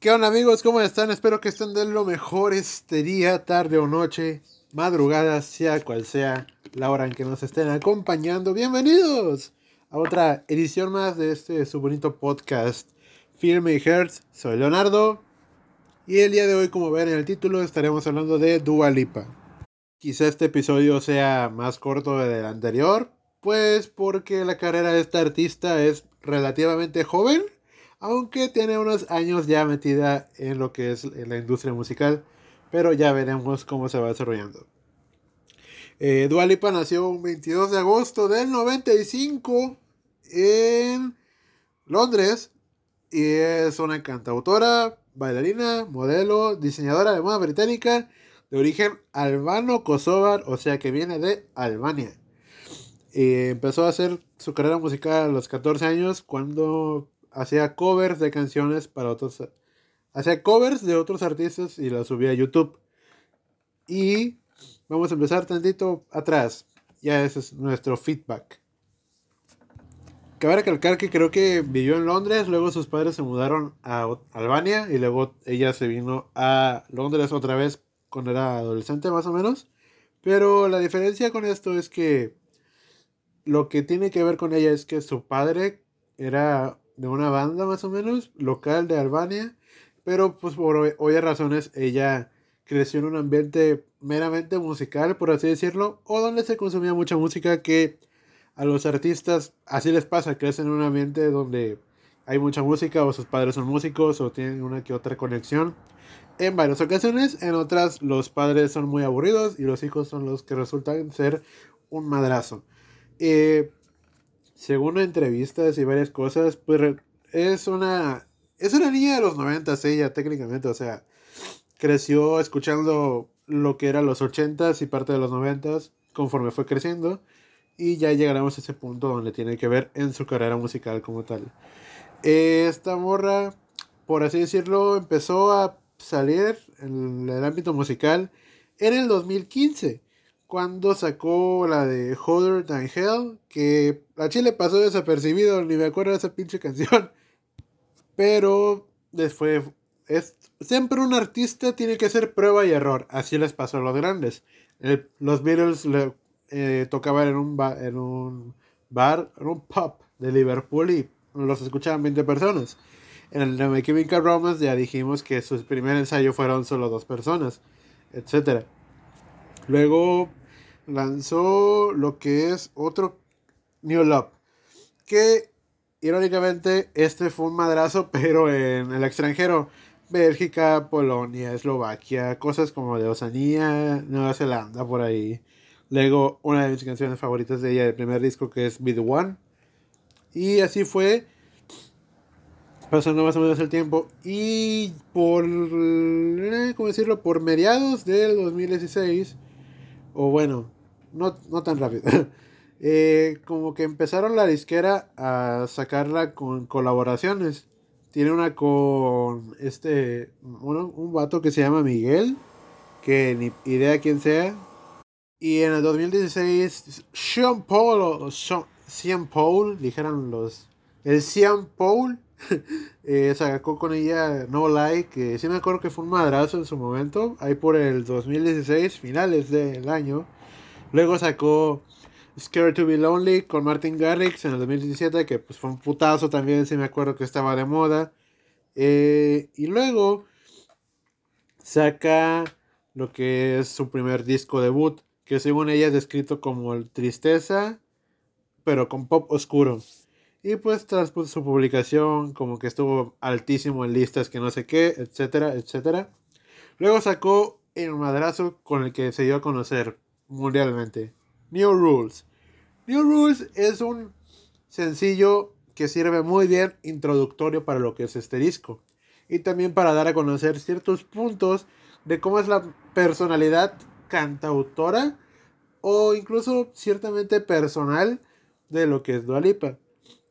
¿Qué onda amigos? ¿Cómo están? Espero que estén de lo mejor este día, tarde o noche, madrugada, sea cual sea la hora en que nos estén acompañando. Bienvenidos a otra edición más de este su bonito podcast Film y Hertz. Soy Leonardo y el día de hoy, como ven en el título, estaremos hablando de Dua Lipa. Quizá este episodio sea más corto del anterior, pues porque la carrera de esta artista es relativamente joven aunque tiene unos años ya metida en lo que es la industria musical, pero ya veremos cómo se va desarrollando. Eh, nació un 22 de agosto del 95 en Londres y es una cantautora, bailarina, modelo, diseñadora de moda británica de origen albano-kosovar, o sea que viene de Albania. Y empezó a hacer su carrera musical a los 14 años cuando hacía covers de canciones para otros. Hacía covers de otros artistas y las subía a YouTube. Y vamos a empezar tantito atrás. Ya ese es nuestro feedback. Cabe recalcar que creo que vivió en Londres, luego sus padres se mudaron a Albania y luego ella se vino a Londres otra vez cuando era adolescente más o menos. Pero la diferencia con esto es que lo que tiene que ver con ella es que su padre era de una banda más o menos local de Albania, pero pues por obvias razones ella creció en un ambiente meramente musical, por así decirlo, o donde se consumía mucha música que a los artistas así les pasa, crecen en un ambiente donde hay mucha música o sus padres son músicos o tienen una que otra conexión. En varias ocasiones, en otras los padres son muy aburridos y los hijos son los que resultan ser un madrazo. Eh, según entrevistas y varias cosas, pues es una, es una niña de los 90 ella técnicamente, o sea, creció escuchando lo que eran los 80s y parte de los 90s conforme fue creciendo y ya llegaremos a ese punto donde tiene que ver en su carrera musical como tal. Esta morra, por así decirlo, empezó a salir en el ámbito musical en el 2015 cuando sacó la de Hotter Than Hell, que a Chile pasó desapercibido, ni me acuerdo de esa pinche canción. Pero después, es, siempre un artista tiene que hacer prueba y error, así les pasó a los grandes. los Beatles eh, tocaban en un, en un bar, en un pub de Liverpool y los escuchaban 20 personas. En el de Chemical Romance ya dijimos que su primer ensayo fueron solo dos personas, etc. Luego lanzó lo que es otro New Love. Que irónicamente este fue un madrazo, pero en el extranjero. Bélgica, Polonia, Eslovaquia, cosas como de Oceanía, Nueva Zelanda, por ahí. Luego, una de mis canciones favoritas de ella, el primer disco, que es Be The One. Y así fue pasando más o menos el tiempo. Y por, eh, ¿cómo decirlo? Por mediados del 2016, o bueno, no, no tan rápido. Eh, como que empezaron la disquera a sacarla con colaboraciones. Tiene una con este, bueno, un vato que se llama Miguel, que ni idea quién sea. Y en el 2016, Sean Paul, o Sean, Paul, dijeron los, el Sean Paul, eh, sacó con ella No Like, que sí me acuerdo que fue un madrazo en su momento, ahí por el 2016, finales del año. Luego sacó Scared to Be Lonely con Martin Garrix en el 2017, que pues fue un putazo también, si me acuerdo que estaba de moda. Eh, y luego saca lo que es su primer disco debut, que según ella es descrito como tristeza, pero con pop oscuro. Y pues tras su publicación, como que estuvo altísimo en listas que no sé qué, etcétera, etcétera. Luego sacó el madrazo con el que se dio a conocer mundialmente. New Rules. New Rules es un sencillo que sirve muy bien introductorio para lo que es este disco. Y también para dar a conocer ciertos puntos de cómo es la personalidad cantautora o incluso ciertamente personal de lo que es Dualipa.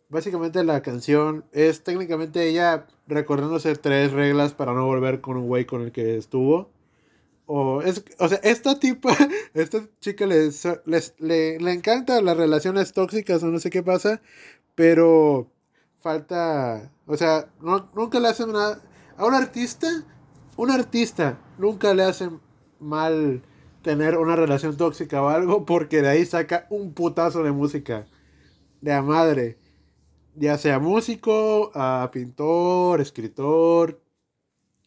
Básicamente la canción es técnicamente ella recordándose tres reglas para no volver con un güey con el que estuvo. O, es, o sea, esta tipa, esta chica les, les, le, le encanta las relaciones tóxicas o no sé qué pasa, pero falta, o sea, no, nunca le hacen nada. A un artista, un artista nunca le hacen mal tener una relación tóxica o algo porque de ahí saca un putazo de música. De a madre. Ya sea músico, a pintor, escritor,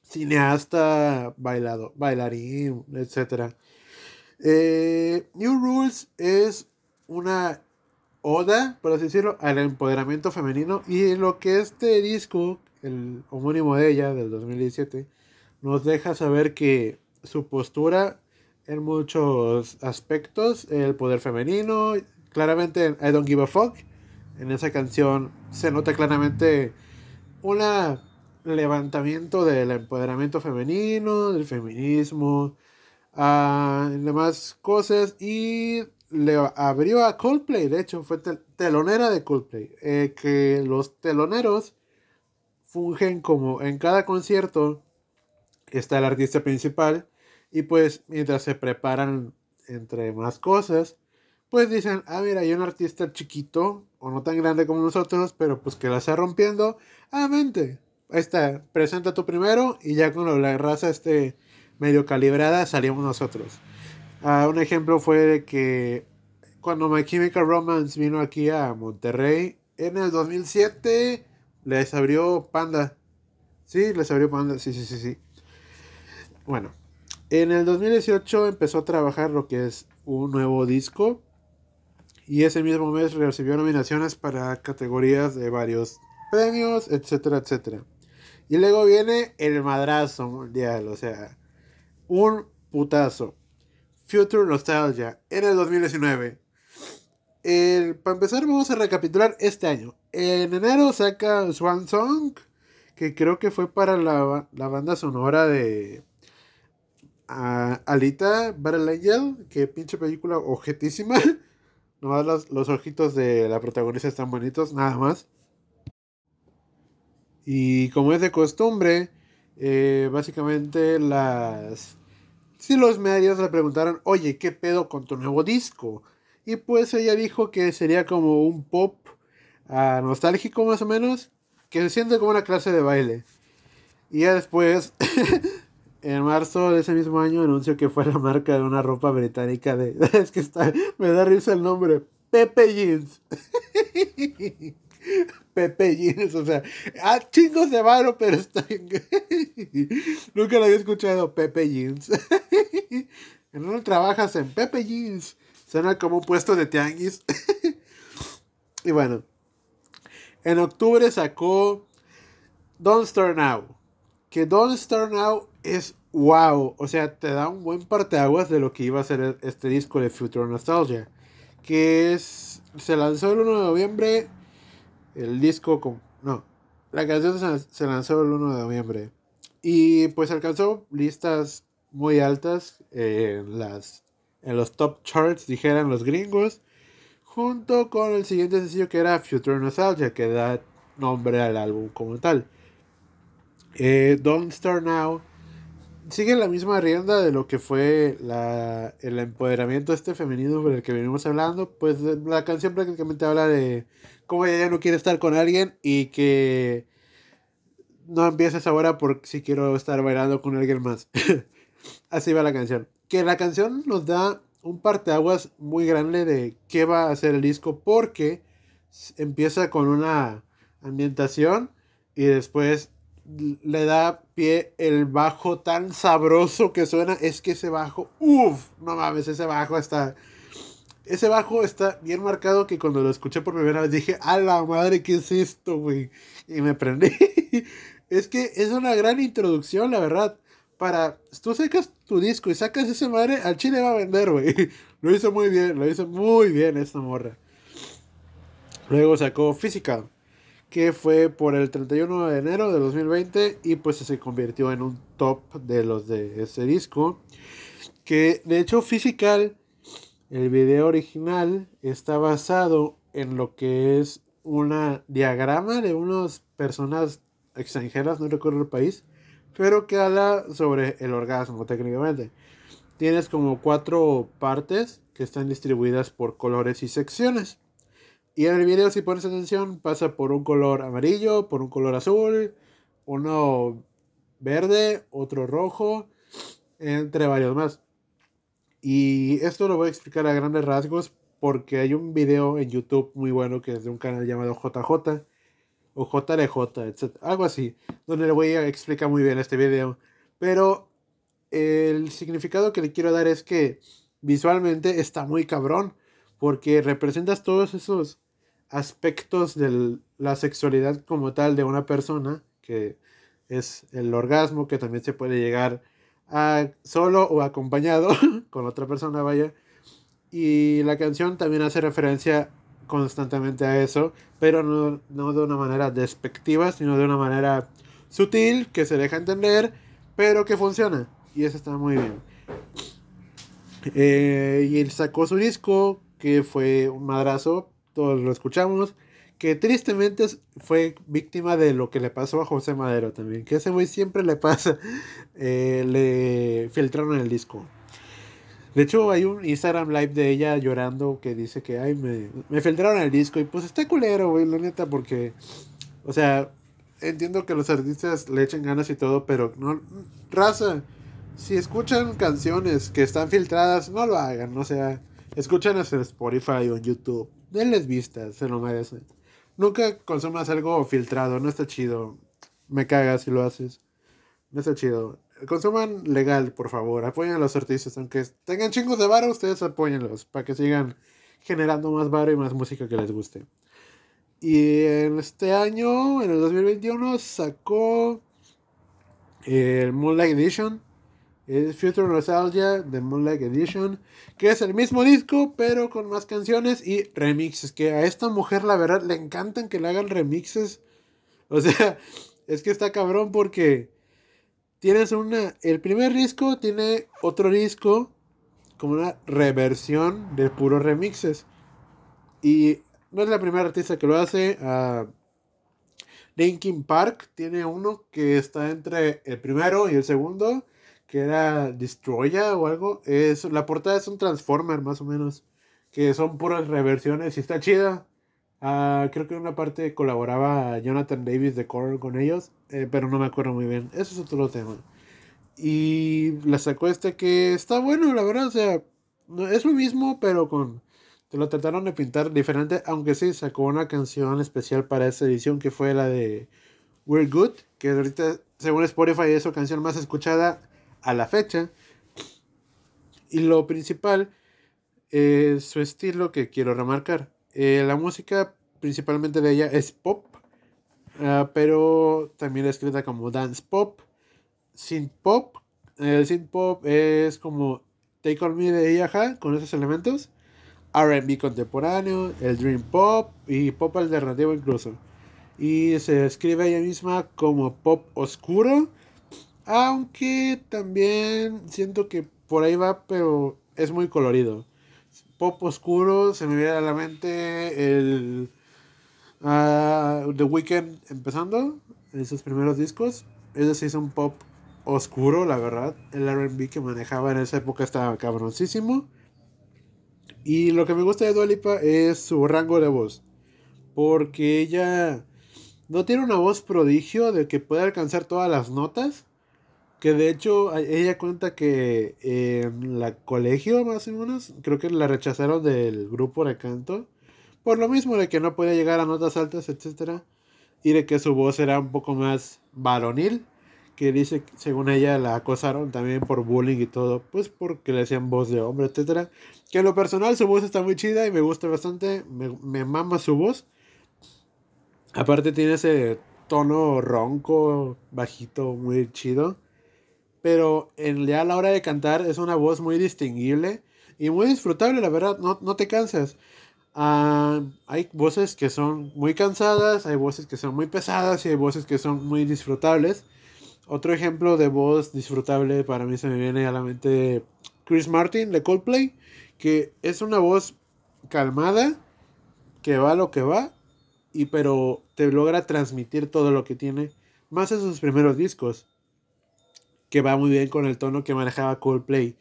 cineasta, bailado, bailarín, etc. Eh, New Rules es una oda, por así decirlo, al empoderamiento femenino y lo que este disco, el homónimo de ella, del 2017, nos deja saber que su postura en muchos aspectos, el poder femenino, claramente en I Don't Give a Fuck, en esa canción se nota claramente un levantamiento del empoderamiento femenino, del feminismo, uh, demás cosas y le abrió a Coldplay, de hecho fue telonera de Coldplay, eh, que los teloneros fungen como en cada concierto está el artista principal y pues mientras se preparan entre más cosas, pues dicen, ah, mira, hay un artista chiquito o no tan grande como nosotros, pero pues que la está rompiendo, ah, vente, está, presenta tú primero y ya con la raza este medio calibrada salimos nosotros. Ah, un ejemplo fue de que cuando My Chemical Romance vino aquí a Monterrey en el 2007 les abrió Panda. Sí, les abrió Panda, sí, sí, sí, sí. Bueno, en el 2018 empezó a trabajar lo que es un nuevo disco. Y ese mismo mes recibió nominaciones para categorías de varios premios, etcétera, etcétera. Y luego viene el madrazo mundial, o sea, un putazo. Future Nostalgia en el 2019. para empezar, vamos a recapitular este año. En enero saca Swan Song, que creo que fue para la, la banda sonora de Alita Battle Angel, que pinche película objetísima. Nomás los, los ojitos de la protagonista están bonitos, nada más. Y como es de costumbre, eh, básicamente las... Si los medios le preguntaron, oye, ¿qué pedo con tu nuevo disco? Y pues ella dijo que sería como un pop uh, nostálgico más o menos, que se siente como una clase de baile. Y ya después en marzo de ese mismo año anunció que fue la marca de una ropa británica de... Es que está... Me da risa el nombre. Pepe Jeans. Pepe Jeans, o sea, ah, chingos de varo, pero está Nunca lo había escuchado, Pepe Jeans. ¿En dónde trabajas? En Pepe Jeans. Suena como un puesto de tianguis. y bueno, en octubre sacó Don't Start Now. Que Don't Start Now es wow. O sea, te da un buen parteaguas de lo que iba a ser este disco de Future Nostalgia. Que es. Se lanzó el 1 de noviembre. El disco con. No. La canción se lanzó el 1 de noviembre. Y pues alcanzó listas muy altas en, las, en los top charts, dijeran los gringos. Junto con el siguiente sencillo que era Future Nostalgia, que da nombre al álbum como tal. Eh, Don't Start Now sigue la misma rienda de lo que fue la, el empoderamiento este femenino por el que venimos hablando. Pues la canción prácticamente habla de cómo ella no quiere estar con alguien y que no empieces ahora por si quiero estar bailando con alguien más. Así va la canción. Que la canción nos da un parteaguas muy grande de qué va a hacer el disco porque empieza con una ambientación y después le da pie el bajo tan sabroso que suena. Es que ese bajo, uff, no mames, ese bajo está. Ese bajo está bien marcado que cuando lo escuché por primera vez dije, a la madre, ¿qué es esto, güey? Y me prendí. es que es una gran introducción, la verdad. Para, tú sacas tu disco y sacas ese madre, al chile va a vender, güey. Lo hizo muy bien, lo hizo muy bien esta morra. Luego sacó Physical que fue por el 31 de enero de 2020 y pues se convirtió en un top de los de ese disco. Que de hecho Physical, el video original, está basado en lo que es una diagrama de unas personas extranjeras, no recuerdo el país, pero que habla sobre el orgasmo técnicamente. Tienes como cuatro partes que están distribuidas por colores y secciones. Y en el video, si pones atención, pasa por un color amarillo, por un color azul, uno verde, otro rojo, entre varios más. Y esto lo voy a explicar a grandes rasgos porque hay un video en YouTube muy bueno que es de un canal llamado JJ o JLJ, etc. Algo así, donde le voy a explicar muy bien este video. Pero el significado que le quiero dar es que visualmente está muy cabrón porque representas todos esos aspectos de la sexualidad como tal de una persona, que es el orgasmo, que también se puede llegar a solo o acompañado con otra persona, vaya. Y la canción también hace referencia constantemente a eso, pero no, no de una manera despectiva, sino de una manera sutil, que se deja entender, pero que funciona. Y eso está muy bien. Eh, y él sacó su disco, que fue un madrazo, todos lo escuchamos, que tristemente fue víctima de lo que le pasó a José Madero también, que ese güey siempre le pasa, eh, le filtraron el disco. De hecho, hay un Instagram live de ella llorando que dice que, ay, me, me filtraron el disco. Y pues está culero, güey, la neta, porque, o sea, entiendo que los artistas le echen ganas y todo, pero no, raza, si escuchan canciones que están filtradas, no lo hagan, o sea, escuchan en Spotify o en YouTube, denles vistas, se lo merecen. Nunca consumas algo filtrado, no está chido. Me cagas si lo haces. No está chido consuman legal, por favor. Apoyen a los artistas. Aunque tengan chingos de varo, ustedes apóyenlos. Para que sigan generando más varo y más música que les guste. Y en este año, en el 2021, sacó el Moonlight Edition. El Future Nostalgia de Moonlight Edition. Que es el mismo disco, pero con más canciones y remixes. Que a esta mujer, la verdad, le encantan que le hagan remixes. O sea, es que está cabrón porque tienes una. El primer disco tiene otro disco como una reversión de puros remixes. Y no es la primera artista que lo hace. Uh, Linkin Park tiene uno que está entre el primero y el segundo, que era Destroya o algo. Es, la portada es un Transformer más o menos, que son puras reversiones y está chida. Uh, creo que en una parte colaboraba Jonathan Davis de Core con ellos, eh, pero no me acuerdo muy bien. Eso es otro tema. Y la sacó este que está bueno, la verdad. O sea, es lo mismo, pero con. Te lo trataron de pintar diferente. Aunque sí sacó una canción especial para esta edición que fue la de We're Good. Que ahorita, según Spotify, es su canción más escuchada a la fecha. Y lo principal es su estilo que quiero remarcar. Eh, la música principalmente de ella es pop, ah, pero también es escrita como dance pop, synth pop. El synth pop es como Take On Me de Yaha con esos elementos. RB contemporáneo, el Dream Pop y pop alternativo incluso. Y se escribe ella misma como pop oscuro. Aunque también siento que por ahí va, pero es muy colorido pop oscuro, se me viene a la mente el uh, The Weeknd empezando, esos primeros discos. Ese sí es un pop oscuro, la verdad. El RB que manejaba en esa época estaba cabroncísimo. Y lo que me gusta de Dualipa es su rango de voz. Porque ella no tiene una voz prodigio de que puede alcanzar todas las notas. Que de hecho ella cuenta que en la colegio más o menos, creo que la rechazaron del grupo de canto. Por lo mismo de que no podía llegar a notas altas, etc. Y de que su voz era un poco más varonil. Que dice, según ella, la acosaron también por bullying y todo. Pues porque le decían voz de hombre, etc. Que en lo personal su voz está muy chida y me gusta bastante. Me, me mama su voz. Aparte tiene ese tono ronco, bajito, muy chido pero ya a la hora de cantar es una voz muy distinguible y muy disfrutable, la verdad, no, no te cansas. Ah, hay voces que son muy cansadas, hay voces que son muy pesadas y hay voces que son muy disfrutables. Otro ejemplo de voz disfrutable para mí se me viene a la mente Chris Martin de Coldplay, que es una voz calmada, que va lo que va, y pero te logra transmitir todo lo que tiene, más en sus primeros discos que va muy bien con el tono que manejaba Coldplay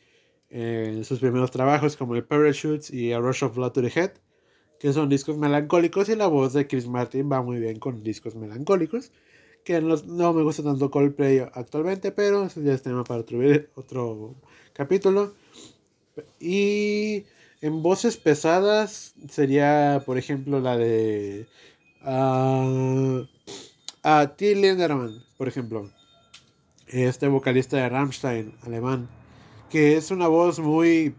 en sus primeros trabajos como el Parachutes y A Rush of Blood to the Head, que son discos melancólicos y la voz de Chris Martin va muy bien con discos melancólicos. Que no, me gusta tanto Coldplay actualmente, pero eso ya es tema para otro, otro capítulo. Y en voces pesadas sería, por ejemplo, la de uh, a Till Linderman, por ejemplo. Este vocalista de Rammstein, alemán. Que es una voz muy,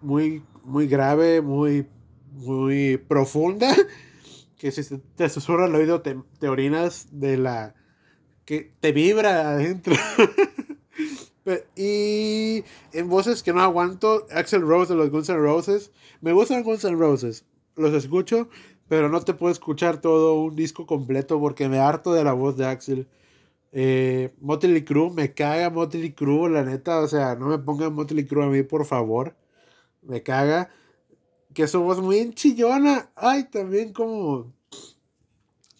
muy, muy grave, muy muy profunda, que si te susurra al oído te, orinas de la... que te vibra adentro. y en voces que no aguanto, Axel Rose de los Guns N' Roses. Me gustan Guns N' Roses, los escucho, pero no te puedo escuchar todo un disco completo porque me harto de la voz de Axel. Eh, Motley Crue, me caga Motley Crue, la neta, o sea, no me pongan Motley Crue a mí, por favor. Me caga que su voz muy chillona. Ay, también como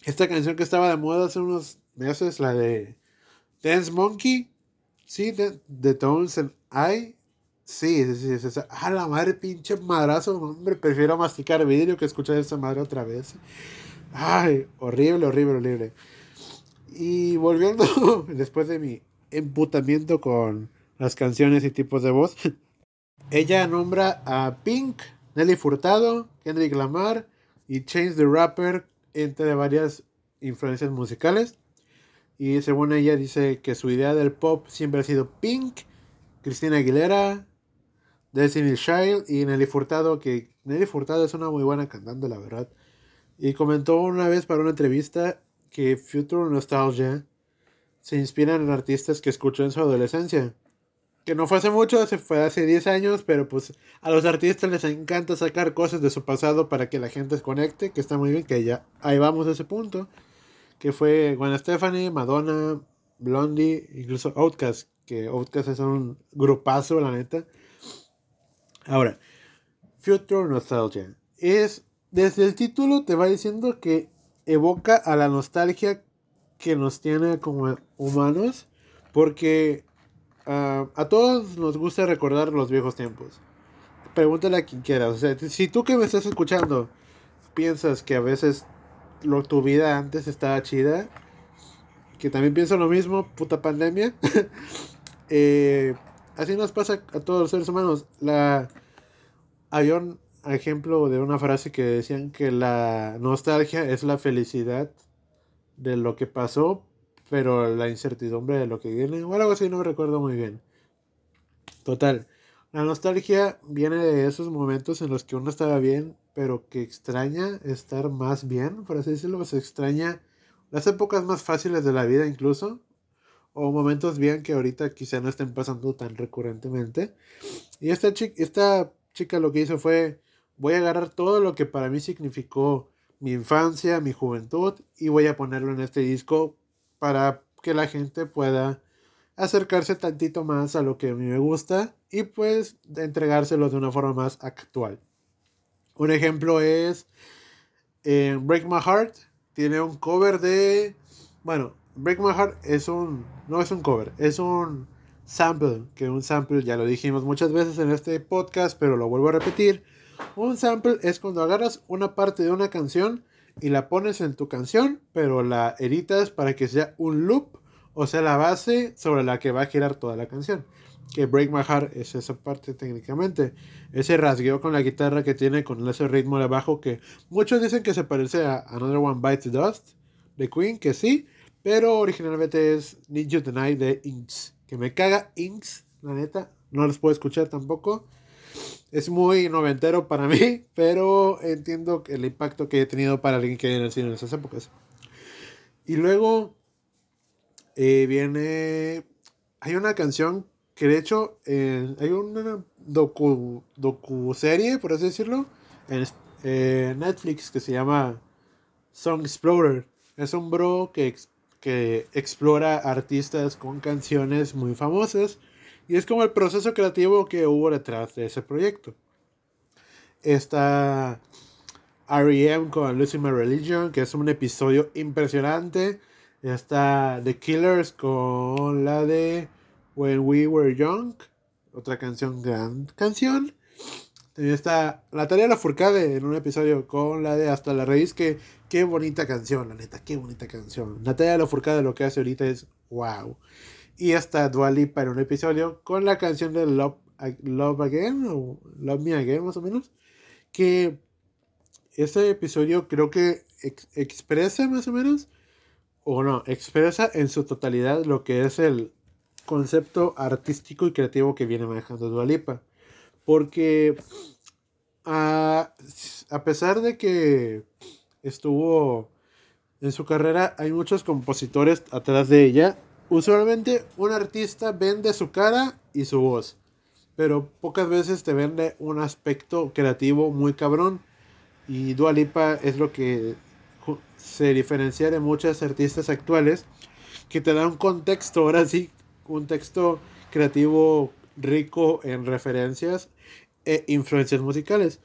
esta canción que estaba de moda hace unos meses, la de Dance Monkey. Sí, de, de Tones and I. Sí, sí, sí, sí, Ah, la madre, pinche madrazo. Hombre, prefiero masticar vidrio que escuchar esa madre otra vez. Ay, horrible, horrible, horrible. Y volviendo, después de mi emputamiento con las canciones y tipos de voz, ella nombra a Pink Nelly Furtado, Kendrick Lamar y Change the Rapper, entre varias influencias musicales. Y según ella dice que su idea del pop siempre ha sido Pink, Cristina Aguilera, Destiny Child y Nelly Furtado, que Nelly Furtado es una muy buena cantante, la verdad. Y comentó una vez para una entrevista que Future Nostalgia se inspira en artistas que escuchó en su adolescencia que no fue hace mucho, se fue hace 10 años, pero pues a los artistas les encanta sacar cosas de su pasado para que la gente se conecte, que está muy bien, que ya ahí vamos a ese punto, que fue Gwen Stephanie, Madonna, Blondie, incluso Outkast, que Outkast es un grupazo, la neta. Ahora, Future Nostalgia. Es, desde el título te va diciendo que evoca a la nostalgia que nos tiene como humanos, porque Ah, a todos nos gusta recordar los viejos tiempos. Pregúntale a quien quiera. O sea, si tú que me estás escuchando piensas que a veces lo, tu vida antes estaba chida, que también pienso lo mismo, puta pandemia. Eh, así nos pasa a todos los seres humanos. La, había ejemplo de una frase que decían que la nostalgia es la felicidad de lo que pasó, pero la incertidumbre de lo que viene, o algo así, no me recuerdo muy bien. Total, la nostalgia viene de esos momentos en los que uno estaba bien, pero que extraña estar más bien, por así decirlo, se extraña las épocas más fáciles de la vida incluso, o momentos bien que ahorita quizá no estén pasando tan recurrentemente. Y esta chica, esta chica lo que hizo fue, voy a agarrar todo lo que para mí significó mi infancia, mi juventud, y voy a ponerlo en este disco para que la gente pueda acercarse tantito más a lo que a mí me gusta y pues entregárselo de una forma más actual. Un ejemplo es eh, Break My Heart, tiene un cover de, bueno, Break My Heart es un, no es un cover, es un sample, que un sample ya lo dijimos muchas veces en este podcast, pero lo vuelvo a repetir. Un sample es cuando agarras una parte de una canción y la pones en tu canción, pero la editas para que sea un loop, o sea, la base sobre la que va a girar toda la canción. Que Break My Heart es esa parte técnicamente. Ese rasgueo con la guitarra que tiene con ese ritmo de bajo que muchos dicen que se parece a Another One Bites Dust de Queen, que sí, pero originalmente es Need You Tonight de Inks. Que me caga Inks, la neta. No los puedo escuchar tampoco es muy noventero para mí, pero entiendo el impacto que he tenido para alguien que el cine en esas épocas. Y luego eh, viene. Hay una canción que de hecho hay una docu, docu serie, por así decirlo, en eh, Netflix que se llama Song Explorer. Es un bro que, que explora artistas con canciones muy famosas y es como el proceso creativo que hubo detrás de ese proyecto. Está REM con Losing My Religion, que es un episodio impresionante. Está The Killers con la de When We Were Young, otra canción, gran canción. También está Natalia Lafourcade en un episodio con la de Hasta la Raíz, que qué bonita canción, la neta, qué bonita canción. Natalia Lafourcade lo que hace ahorita es wow. Y hasta Dualipa en un episodio con la canción de Love, Love Again o Love Me Again más o menos. Que este episodio creo que expresa más o menos, o no, expresa en su totalidad lo que es el concepto artístico y creativo que viene manejando Dualipa. Porque a, a pesar de que estuvo en su carrera, hay muchos compositores atrás de ella. Usualmente un artista vende su cara y su voz, pero pocas veces te vende un aspecto creativo muy cabrón. Y Dua Lipa es lo que se diferencia de muchas artistas actuales que te da un contexto, ahora sí, un texto creativo rico en referencias e influencias musicales.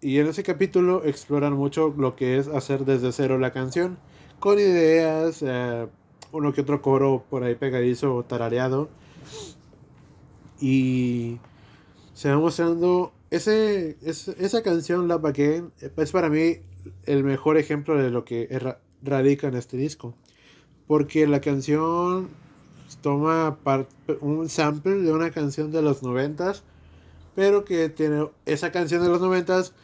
Y en ese capítulo exploran mucho lo que es hacer desde cero la canción, con ideas, eh, uno que otro coro por ahí pegadizo o tarareado. Y se va mostrando ese, esa canción, Love Again, es para mí el mejor ejemplo de lo que radica en este disco. Porque la canción toma un sample de una canción de los noventas, pero que tiene esa canción de los noventas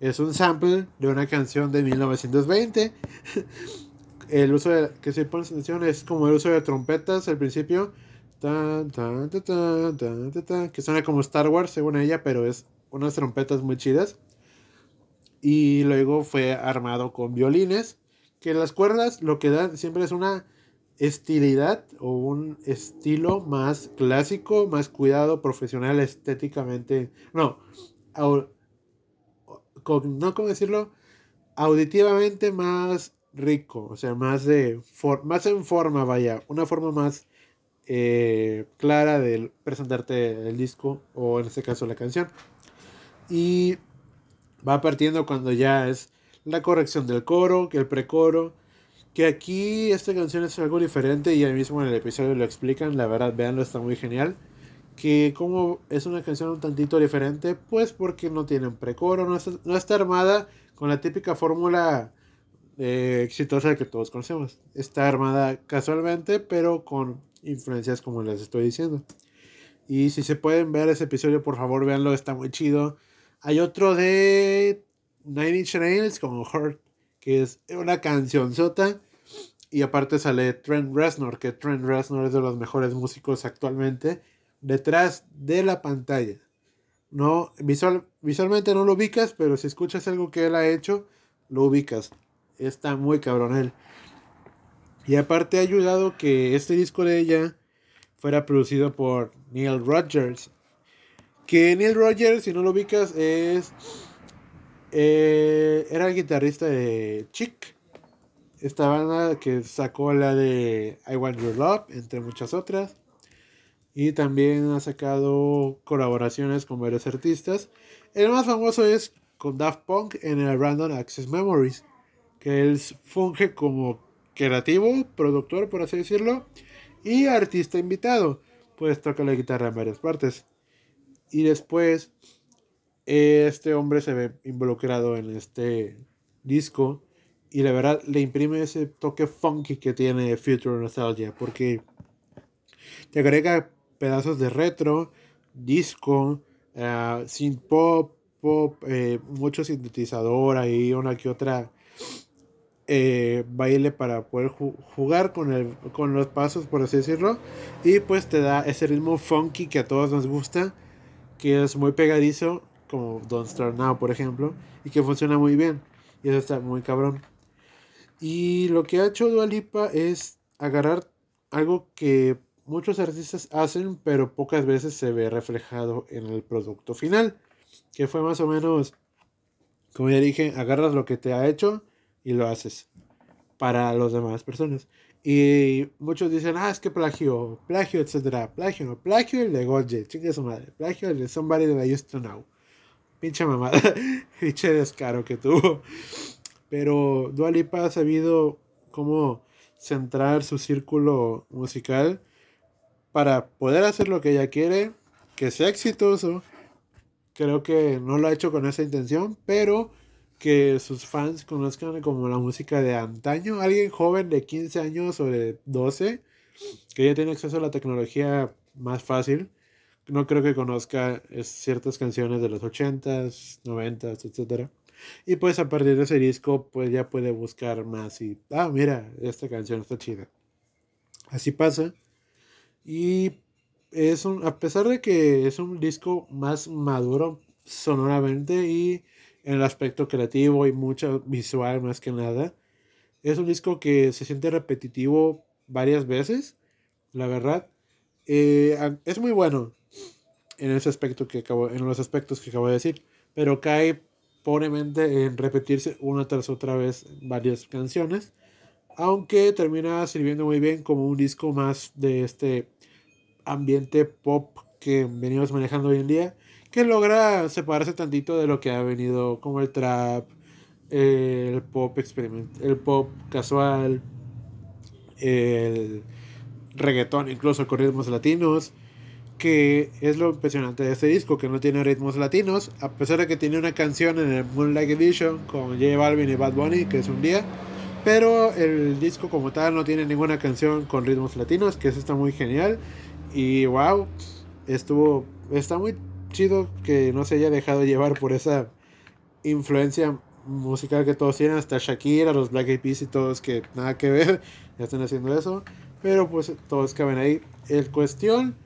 es un sample de una canción de 1920. el uso de que se pone atención es como el uso de trompetas al principio, que suena como Star Wars según ella, pero es unas trompetas muy chidas. Y luego fue armado con violines, que las cuerdas lo que dan siempre es una estilidad o un estilo más clásico, más cuidado, profesional, estéticamente. No, no cómo decirlo, auditivamente más rico, o sea, más de más en forma, vaya, una forma más eh, clara de presentarte el disco o en este caso la canción. Y va partiendo cuando ya es la corrección del coro, que el precoro, que aquí esta canción es algo diferente y ahí mismo en el episodio lo explican, la verdad, veanlo, está muy genial. Que como es una canción un tantito diferente, pues porque no tiene un precoro, no está, no está armada con la típica fórmula eh, exitosa que todos conocemos. Está armada casualmente, pero con influencias como les estoy diciendo. Y si se pueden ver ese episodio, por favor, véanlo, está muy chido. Hay otro de Nine Inch Nails como Hurt que es una canción sota. Y aparte sale Trent Reznor, que Trent Reznor es de los mejores músicos actualmente, detrás de la pantalla. No, visual, visualmente no lo ubicas, pero si escuchas algo que él ha hecho, lo ubicas. Está muy cabrón él. Y aparte ha ayudado que este disco de ella fuera producido por Neil Rogers. Que Neil Rogers, si no lo ubicas, es eh, era el guitarrista de Chick, esta banda que sacó la de I Want Your Love, entre muchas otras. Y también ha sacado colaboraciones con varios artistas. El más famoso es con Daft Punk en el Random Access Memories, que él funge como creativo, productor, por así decirlo, y artista invitado, pues toca la guitarra en varias partes. Y después este hombre se ve involucrado en este disco y la verdad le imprime ese toque funky que tiene Future Nostalgia porque te agrega pedazos de retro, disco, uh, synth pop, pop, eh, mucho sintetizador ahí, una que otra eh, baile para poder jugar con, el, con los pasos, por así decirlo, y pues te da ese ritmo funky que a todos nos gusta, que es muy pegadizo como Don't Start Now, por ejemplo, y que funciona muy bien. Y eso está muy cabrón. Y lo que ha hecho Dualipa es agarrar algo que muchos artistas hacen, pero pocas veces se ve reflejado en el producto final. Que fue más o menos, como ya dije, agarras lo que te ha hecho y lo haces para las demás personas. Y muchos dicen, ah, es que plagio, plagio, etcétera. Plagio, no, plagio el de Golje, chingue su madre. Plagio el de Somebody That I Used to Know. Pinche mamada. Pinche descaro que tuvo. Pero Dualipa ha sabido cómo centrar su círculo musical para poder hacer lo que ella quiere, que sea exitoso creo que no lo ha hecho con esa intención, pero que sus fans conozcan como la música de antaño. Alguien joven de 15 años o de 12, que ya tiene acceso a la tecnología más fácil, no creo que conozca ciertas canciones de los 80s, 90s, etc. Y pues a partir de ese disco, pues ya puede buscar más y, ah, mira, esta canción está chida. Así pasa. Y es un, a pesar de que es un disco más maduro sonoramente y en el aspecto creativo y mucho visual más que nada, es un disco que se siente repetitivo varias veces, la verdad. Eh, es muy bueno en ese aspecto que acabo, en los aspectos que acabo de decir, pero cae pobremente en repetirse una tras otra vez varias canciones, aunque termina sirviendo muy bien como un disco más de este ambiente pop que venimos manejando hoy en día, que logra separarse tantito de lo que ha venido como el trap, el pop experiment, el pop casual, el reggaetón, incluso con ritmos latinos, que es lo impresionante de este disco, que no tiene ritmos latinos, a pesar de que tiene una canción en el Moonlight Edition con J Balvin y Bad Bunny, que es un día, pero el disco como tal no tiene ninguna canción con ritmos latinos, que eso está muy genial. Y wow, estuvo, está muy chido que no se haya dejado llevar por esa influencia musical que todos tienen, hasta Shakira, los Black Eyed Peas y todos que nada que ver, ya están haciendo eso. Pero pues todos caben ahí. El cuestión,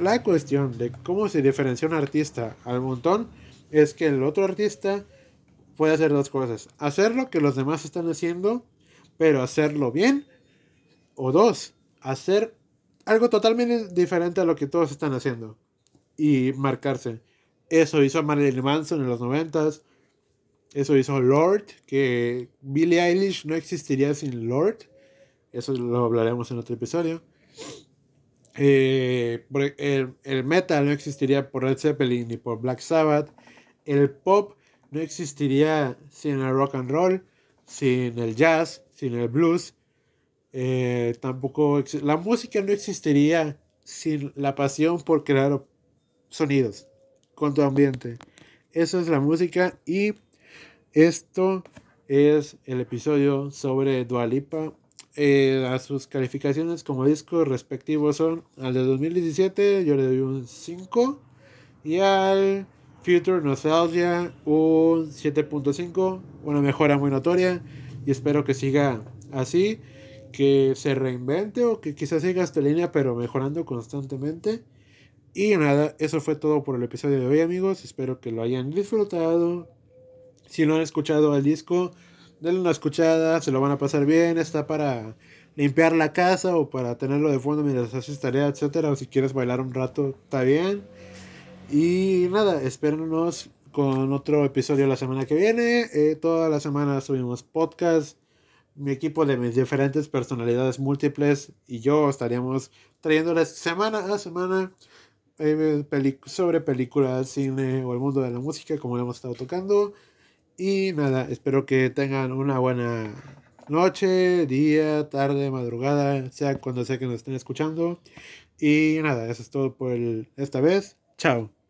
la cuestión de cómo se diferencia un artista al montón es que el otro artista puede hacer dos cosas. Hacer lo que los demás están haciendo, pero hacerlo bien. O dos, hacer algo totalmente diferente a lo que todos están haciendo y marcarse. Eso hizo Marilyn Manson en los noventas. Eso hizo Lord, que Billie Eilish no existiría sin Lord. Eso lo hablaremos en otro episodio. Eh, el, el, metal no existiría por Led Zeppelin ni por Black Sabbath. El pop no existiría sin el rock and roll, sin el jazz, sin el blues. Eh, tampoco la música no existiría sin la pasión por crear sonidos con tu ambiente. Eso es la música y esto es el episodio sobre Dualipa. Eh, a sus calificaciones como disco respectivos son al de 2017 yo le doy un 5 y al Future Nostalgia un 7.5 una mejora muy notoria y espero que siga así que se reinvente o que quizás siga esta línea pero mejorando constantemente. Y nada, eso fue todo por el episodio de hoy amigos, espero que lo hayan disfrutado. Si no han escuchado el disco, denle una escuchada, se lo van a pasar bien, está para limpiar la casa o para tenerlo de fondo mientras haces tarea, etcétera, o si quieres bailar un rato, está bien. Y nada, espérenos con otro episodio la semana que viene. Eh, toda la semana subimos podcast mi equipo de mis diferentes personalidades múltiples y yo estaríamos trayéndoles semana a semana eh, sobre películas, cine o el mundo de la música como hemos estado tocando. Y nada, espero que tengan una buena noche, día, tarde, madrugada, sea cuando sea que nos estén escuchando. Y nada, eso es todo por esta vez. Chao.